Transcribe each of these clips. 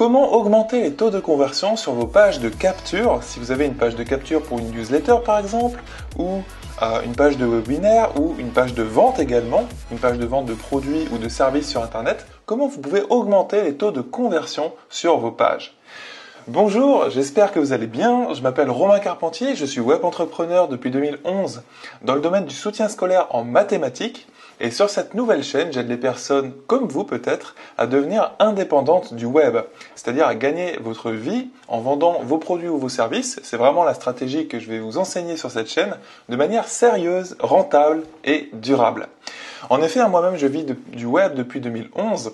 Comment augmenter les taux de conversion sur vos pages de capture Si vous avez une page de capture pour une newsletter par exemple, ou euh, une page de webinaire, ou une page de vente également, une page de vente de produits ou de services sur Internet, comment vous pouvez augmenter les taux de conversion sur vos pages? Bonjour, j'espère que vous allez bien. Je m'appelle Romain Carpentier, je suis web entrepreneur depuis 2011 dans le domaine du soutien scolaire en mathématiques. Et sur cette nouvelle chaîne, j'aide les personnes comme vous peut-être à devenir indépendantes du web, c'est-à-dire à gagner votre vie en vendant vos produits ou vos services. C'est vraiment la stratégie que je vais vous enseigner sur cette chaîne de manière sérieuse, rentable et durable. En effet, moi-même, je vis du web depuis 2011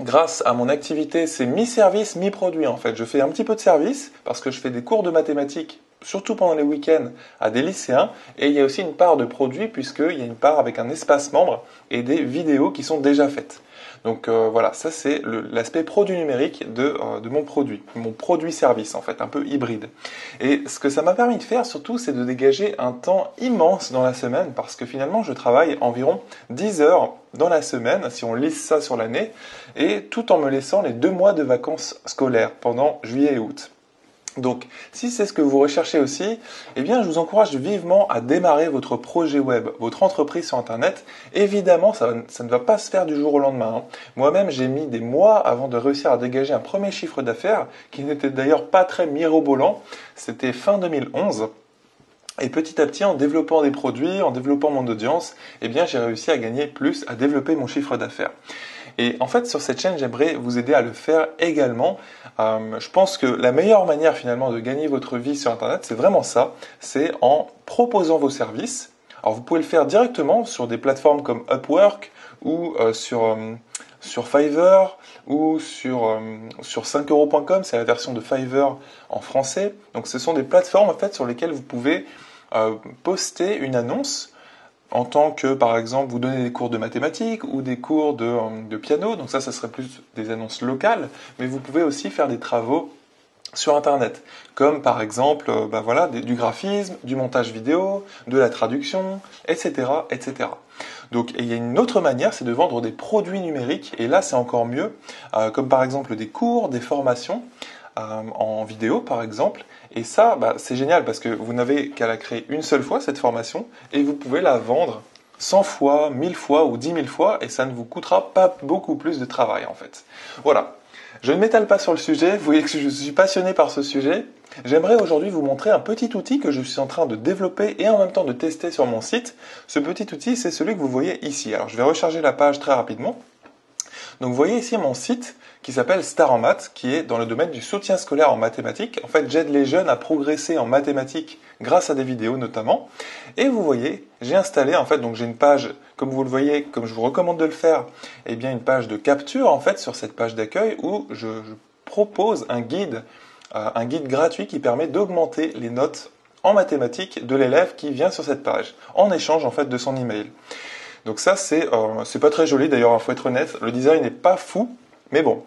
grâce à mon activité, c'est mi-service, mi-produit en fait. Je fais un petit peu de service parce que je fais des cours de mathématiques, surtout pendant les week-ends, à des lycéens. Et il y a aussi une part de produit puisqu'il y a une part avec un espace membre et des vidéos qui sont déjà faites. Donc euh, voilà, ça c'est l'aspect produit numérique euh, de, mon produit, mon produit service en fait, un peu hybride. Et ce que ça m'a permis de faire surtout, c'est de dégager un temps immense dans la semaine parce que finalement je travaille environ 10 heures dans la semaine, si on lisse ça sur l'année, et tout en me laissant les deux mois de vacances scolaires pendant juillet et août. Donc, si c'est ce que vous recherchez aussi, eh bien, je vous encourage vivement à démarrer votre projet web, votre entreprise sur Internet. Évidemment, ça, ne va pas se faire du jour au lendemain. Hein. Moi-même, j'ai mis des mois avant de réussir à dégager un premier chiffre d'affaires, qui n'était d'ailleurs pas très mirobolant. C'était fin 2011. Et petit à petit, en développant des produits, en développant mon audience, eh bien, j'ai réussi à gagner plus, à développer mon chiffre d'affaires. Et en fait, sur cette chaîne, j'aimerais vous aider à le faire également. Euh, je pense que la meilleure manière finalement de gagner votre vie sur Internet, c'est vraiment ça. C'est en proposant vos services. Alors vous pouvez le faire directement sur des plateformes comme Upwork ou euh, sur, euh, sur Fiverr ou sur, sur 5euros.com, c'est la version de Fiverr en français. Donc ce sont des plateformes en fait sur lesquelles vous pouvez poster une annonce en tant que, par exemple, vous donnez des cours de mathématiques ou des cours de, euh, piano, donc ça, ça serait plus des annonces locales, mais vous pouvez aussi faire des travaux sur Internet, comme par exemple euh, bah voilà, du graphisme, du montage vidéo, de la traduction, etc. etc. Donc il y a une autre manière, c'est de vendre des produits numériques, et là c'est encore mieux, euh, comme par exemple des cours, des formations. Euh, en vidéo par exemple. Et ça, bah, c'est génial parce que vous n'avez qu'à la créer une seule fois, cette formation, et vous pouvez la vendre 100 fois, 1000 fois ou 10 000 fois, et ça ne vous coûtera pas beaucoup plus de travail en fait. Voilà. Je ne m'étale pas sur le sujet, vous voyez que je suis passionné par ce sujet. J'aimerais aujourd'hui vous montrer un petit outil que je suis en train de développer et en même temps de tester sur mon site. Ce petit outil, c'est celui que vous voyez ici. Alors je vais recharger la page très rapidement. Donc vous voyez ici mon site qui s'appelle Star en maths, qui est dans le domaine du soutien scolaire en mathématiques. En fait, j'aide les jeunes à progresser en mathématiques grâce à des vidéos notamment. Et vous voyez, j'ai installé en fait, donc j'ai une page, comme vous le voyez, comme je vous recommande de le faire, eh bien une page de capture en fait sur cette page d'accueil où je, propose un guide, euh, un guide gratuit qui permet d'augmenter les notes en mathématiques de l'élève qui vient sur cette page, en échange en fait de son email. Donc ça, euh, c'est pas très joli d'ailleurs, il faut être honnête. Le design n'est pas fou, mais bon,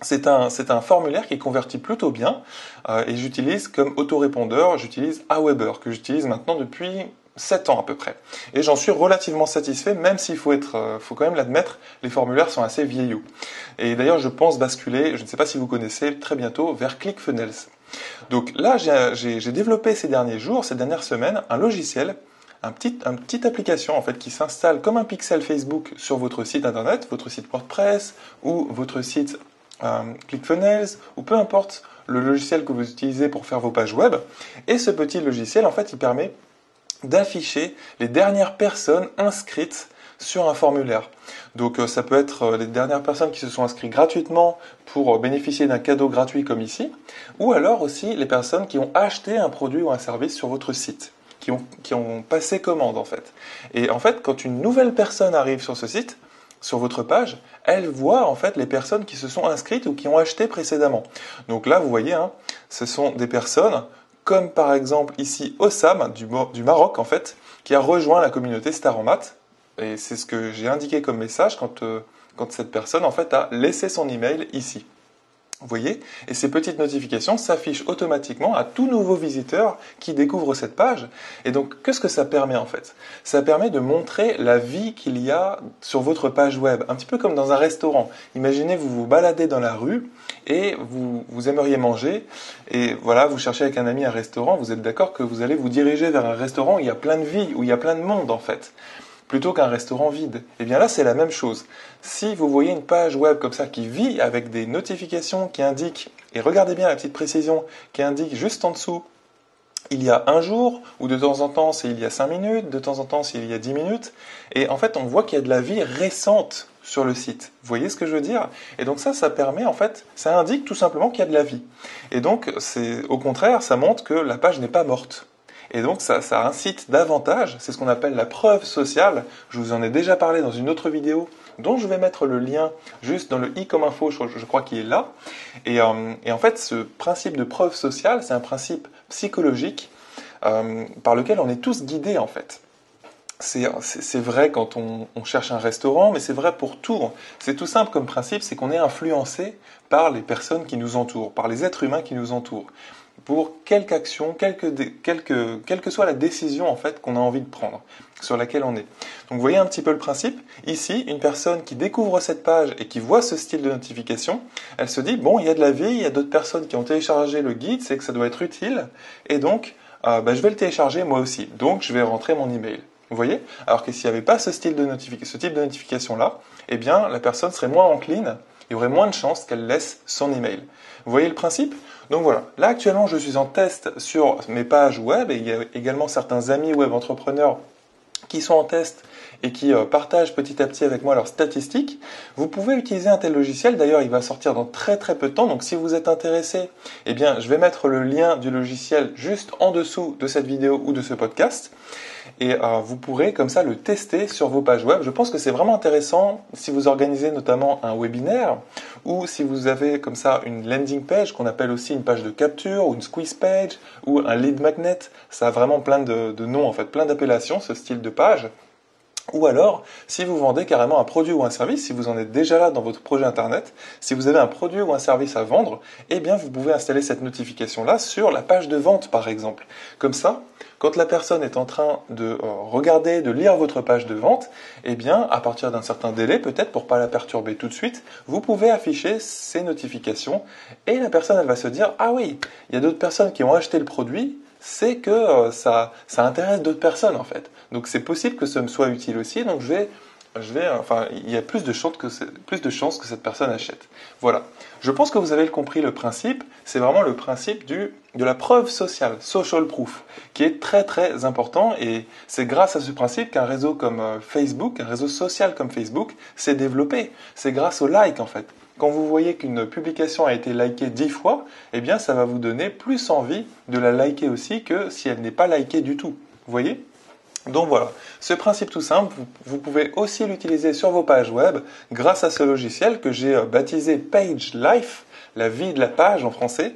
c'est un, un, formulaire qui convertit plutôt bien euh, et j'utilise comme autorépondeur, j'utilise Aweber que j'utilise maintenant depuis 7 ans à peu près. Et j'en suis relativement satisfait, même s'il faut être, euh, faut quand même l'admettre, les formulaires sont assez vieillots. Et d'ailleurs, je pense basculer, je ne sais pas si vous connaissez, très bientôt vers ClickFunnels. Donc là, j'ai développé ces derniers jours, ces dernières semaines, un logiciel un une petite application en fait qui s'installe comme un pixel Facebook sur votre site internet, votre site WordPress ou votre site euh, ClickFunnels ou peu importe le logiciel que vous utilisez pour faire vos pages web. Et ce petit logiciel en fait il permet d'afficher les dernières personnes inscrites sur un formulaire. Donc euh, ça peut être euh, les dernières personnes qui se sont inscrites gratuitement pour bénéficier d'un cadeau gratuit comme ici, ou alors aussi les personnes qui ont acheté un produit ou un service sur votre site qui ont, passé commande en fait. Et en fait, quand une nouvelle personne arrive sur ce site, sur votre page, elle voit en fait les personnes qui se sont inscrites ou qui ont acheté précédemment. Donc là, vous voyez, hein, ce sont des personnes comme par exemple ici Ossam du, Maroc en fait, qui a rejoint la communauté Star en Maths. Et c'est ce que j'ai indiqué comme message quand, euh, quand cette personne en fait a laissé son email ici. Vous voyez? Et ces petites notifications s'affichent automatiquement à tout nouveau visiteur qui découvre cette page. Et donc, qu'est-ce que ça permet en fait? Ça permet de montrer la vie qu'il y a sur votre page web, un petit peu comme dans un restaurant. Imaginez, vous vous baladez dans la rue et vous, vous aimeriez manger, et voilà, vous cherchez avec un ami un restaurant, vous êtes d'accord que vous allez vous diriger vers un restaurant où il y a plein de vie, où il y a plein de monde en fait plutôt qu'un restaurant vide. Et eh bien là, c'est la même chose. Si vous voyez une page web comme ça qui vit avec des notifications qui indiquent, et regardez bien la petite précision, qui indique juste en dessous, il y a un jour, ou de temps en temps c'est il y a cinq minutes, de temps en temps c'est il y a dix minutes, et en fait on voit qu'il y a de la vie récente sur le site. Vous voyez ce que je veux dire? Et donc ça, ça permet en fait, ça indique tout simplement qu'il y a de la vie. Et donc c'est au contraire, ça montre que la page n'est pas morte. Et donc ça, incite davantage, c'est ce qu'on appelle la preuve sociale. Je vous en ai déjà parlé dans une autre vidéo dont je vais mettre le lien juste dans le i comme info, je, crois qu'il est là. Euh, et, en fait, ce principe de preuve sociale, c'est un principe psychologique euh, par lequel on est tous guidés en fait. C'est vrai quand on, on, cherche un restaurant, mais c'est vrai pour tout. C'est tout simple comme principe, c'est qu'on est influencé par les personnes qui nous entourent, par les êtres humains qui nous entourent pour quelque action, quelle que soit la décision en fait qu'on a envie de prendre, sur laquelle on est. Donc vous voyez un petit peu le principe. Ici, une personne qui découvre cette page et qui voit ce style de notification, elle se dit bon, il y a de la vie, il y a d'autres personnes qui ont téléchargé le guide, c'est que ça doit être utile, et donc euh, bah, je vais le télécharger moi aussi. Donc je vais rentrer mon email. Vous voyez? Alors que s'il n'y avait pas ce, style de ce type de notification là, eh bien la personne serait moins encline, il y aurait moins de chances qu'elle laisse son email. Vous voyez le principe? Donc voilà, là actuellement je suis en test sur mes pages web et il y a également certains amis web entrepreneurs qui sont en test et qui euh, partagent petit à petit avec moi leurs statistiques. Vous pouvez utiliser un tel logiciel, d'ailleurs il va sortir dans très très peu de temps, donc si vous êtes intéressé, eh bien je vais mettre le lien du logiciel juste en dessous de cette vidéo ou de ce podcast et euh, vous pourrez comme ça le tester sur vos pages web. Je pense que c'est vraiment intéressant si vous organisez notamment un webinaire ou si vous avez comme ça une landing page qu'on appelle aussi une page de capture ou une squeeze page ou un lead magnet. Ça a vraiment plein de, de noms en fait, plein d'appellations ce style de page. Ou alors, si vous vendez carrément un produit ou un service, si vous en êtes déjà là dans votre projet internet, si vous avez un produit ou un service à vendre, eh bien vous pouvez installer cette notification là sur la page de vente par exemple. Comme ça, quand la personne est en train de euh, regarder, de lire votre page de vente, eh bien à partir d'un certain délai, peut-être pour pas la perturber tout de suite, vous pouvez afficher ces notifications et la personne elle va se dire "Ah oui, il y a d'autres personnes qui ont acheté le produit, c'est que euh, ça, ça intéresse d'autres personnes en fait. Donc c'est possible que ça me soit utile aussi, donc je vais, je vais, enfin, il y a plus de, chances que plus de chances que cette personne achète. Voilà. Je pense que vous avez compris le principe, c'est vraiment le principe du, de la preuve sociale, social proof, qui est très très important et c'est grâce à ce principe qu'un réseau comme euh, Facebook, un réseau social comme Facebook, s'est développé. C'est grâce au like en fait. Quand vous voyez qu'une publication a été likée dix fois, eh bien ça va vous donner plus envie de la liker aussi que si elle n'est pas likée du tout. Vous voyez? Donc voilà, ce principe tout simple, vous, pouvez aussi l'utiliser sur vos pages web grâce à ce logiciel que j'ai euh, baptisé Page Life, la vie de la page en français.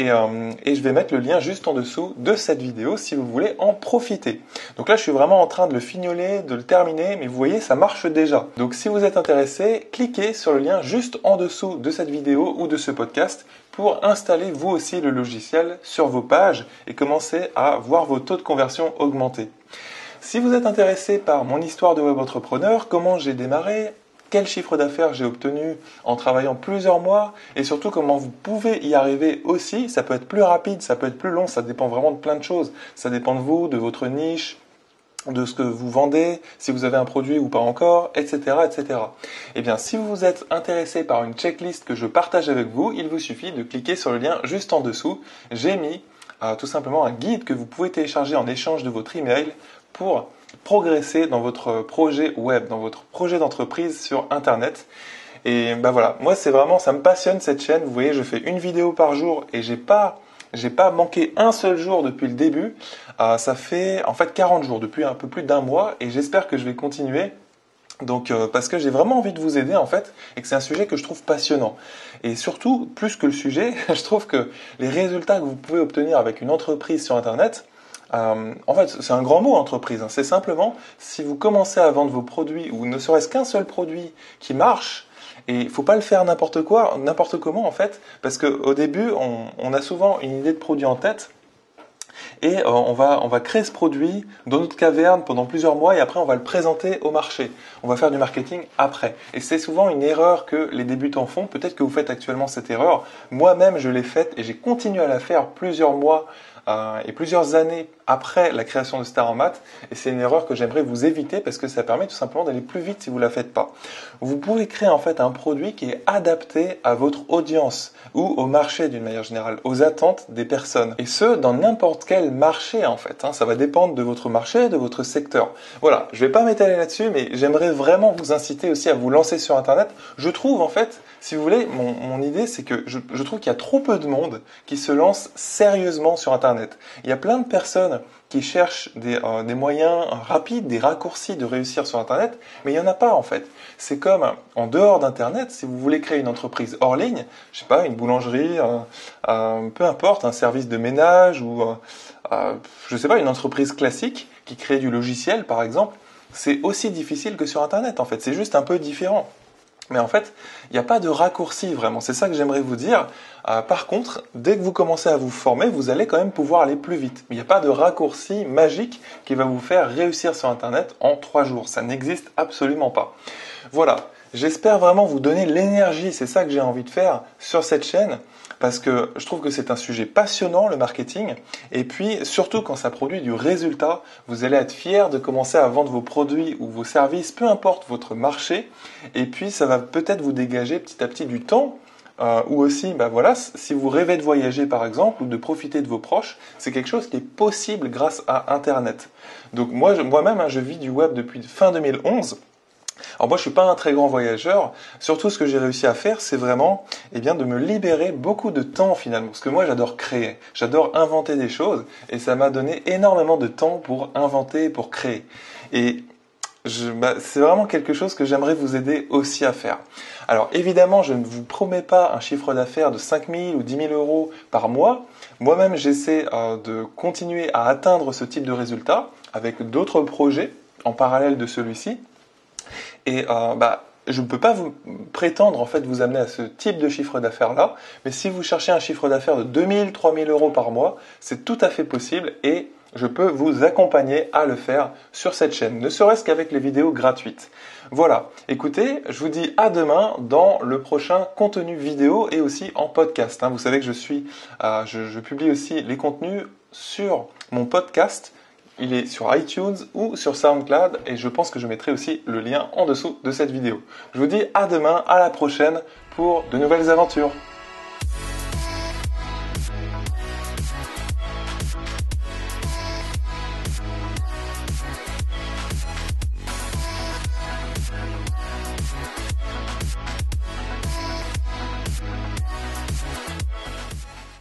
Euh, et, je vais mettre le lien juste en dessous de cette vidéo si vous voulez en profiter. Donc là, je suis vraiment en train de le fignoler, de le terminer, mais vous voyez, ça marche déjà. Donc si vous êtes intéressé, cliquez sur le lien juste en dessous de cette vidéo ou de ce podcast pour installer vous aussi le logiciel sur vos pages et commencer à voir vos taux de conversion augmenter. Si vous êtes intéressé par mon histoire de web entrepreneur, comment j'ai démarré, quel chiffre d'affaires j'ai obtenu en travaillant plusieurs mois et surtout comment vous pouvez y arriver aussi. Ça peut être plus rapide, ça peut être plus long, ça dépend vraiment de plein de choses. Ça dépend de vous, de votre niche, de ce que vous vendez, si vous avez un produit ou pas encore, etc., etc. Eh bien, si vous êtes intéressé par une checklist que je partage avec vous, il vous suffit de cliquer sur le lien juste en dessous. J'ai mis euh, tout simplement un guide que vous pouvez télécharger en échange de votre email pour progresser dans votre projet web, dans votre projet d'entreprise sur Internet. Et ben voilà, moi c'est vraiment, ça me passionne cette chaîne. Vous voyez, je fais une vidéo par jour et j'ai pas, j'ai pas manqué un seul jour depuis le début. Euh, ça fait en fait 40 jours, depuis un peu plus d'un mois, et j'espère que je vais continuer. Donc euh, parce que j'ai vraiment envie de vous aider en fait et que c'est un sujet que je trouve passionnant. Et surtout, plus que le sujet, je trouve que les résultats que vous pouvez obtenir avec une entreprise sur internet, euh, en fait, c'est un grand mot entreprise. Hein. C'est simplement si vous commencez à vendre vos produits ou ne serait-ce qu'un seul produit qui marche, Et il faut pas le faire n'importe quoi, n'importe comment en fait, parce qu'au début, on, a souvent une idée de produit en tête, et euh, on, va, on va créer ce produit dans notre caverne pendant plusieurs mois et après on va le présenter au marché. On va faire du marketing après. Et c'est souvent une erreur que les débutants font. Peut-être que vous faites actuellement cette erreur. Moi-même, je l'ai faite et j'ai continué à la faire plusieurs mois euh, et plusieurs années après la création de Star en maths. Et c'est une erreur que j'aimerais vous éviter parce que ça permet tout simplement d'aller plus vite si vous ne la faites pas. Vous pouvez créer en fait un produit qui est adapté à votre audience ou au marché d'une manière générale, aux attentes des personnes. Et ce, dans n'importe quel marché en fait. Hein. Ça va dépendre de votre marché, de votre secteur. Voilà, je vais pas m'étaler là-dessus, mais j'aimerais vraiment vous inciter aussi à vous lancer sur Internet. Je trouve en fait, si vous voulez, mon, mon idée c'est que je, je trouve qu'il y a trop peu de monde qui se lance sérieusement sur Internet. Il y a plein de personnes qui cherchent des, euh, des, moyens rapides, des raccourcis de réussir sur Internet, mais il n'y en a pas en fait. C'est comme en dehors d'Internet, si vous voulez créer une entreprise hors ligne, je sais pas, une boulangerie, euh, euh, peu importe, un service de ménage ou, euh, je sais pas, une entreprise classique qui crée du logiciel par exemple, c'est aussi difficile que sur Internet en fait, c'est juste un peu différent. Mais en fait, il n'y a pas de raccourci vraiment. C'est ça que j'aimerais vous dire. Euh, par contre, dès que vous commencez à vous former, vous allez quand même pouvoir aller plus vite. Il n'y a pas de raccourci magique qui va vous faire réussir sur Internet en trois jours. Ça n'existe absolument pas. Voilà. J'espère vraiment vous donner l'énergie. C'est ça que j'ai envie de faire sur cette chaîne parce que je trouve que c'est un sujet passionnant, le marketing, et puis surtout quand ça produit du résultat, vous allez être fier de commencer à vendre vos produits ou vos services, peu importe votre marché, et puis ça va peut-être vous dégager petit à petit du temps. Euh, ou aussi, bah voilà, si vous rêvez de voyager par exemple ou de profiter de vos proches, c'est quelque chose qui est possible grâce à Internet. Donc moi, moi-même, hein, je vis du web depuis fin 2011 alors moi, je suis pas un très grand voyageur. Surtout, ce que j'ai réussi à faire, c'est vraiment, eh bien, de me libérer beaucoup de temps finalement. Parce que moi, j'adore créer, j'adore inventer des choses, et ça m'a donné énormément de temps pour inventer, pour créer. Et bah, c'est vraiment quelque chose que j'aimerais vous aider aussi à faire. Alors évidemment, je ne vous promets pas un chiffre d'affaires de 5 000 ou 10 000 euros par mois. Moi-même, j'essaie euh, de continuer à atteindre ce type de résultat avec d'autres projets en parallèle de celui-ci. Et euh, bah, je ne peux pas vous prétendre en fait vous amener à ce type de chiffre d'affaires là, mais si vous cherchez un chiffre d'affaires de 2000, 3000 euros par mois, c'est tout à fait possible et je peux vous accompagner à le faire sur cette chaîne, ne serait-ce qu'avec les vidéos gratuites. Voilà, écoutez, je vous dis à demain dans le prochain contenu vidéo et aussi en podcast. Hein. Vous savez que je suis, euh, je publie aussi les contenus sur mon podcast il est sur iTunes ou sur SoundCloud et je pense que je mettrai aussi le lien en dessous de cette vidéo. Je vous dis à demain, à la prochaine pour de nouvelles aventures.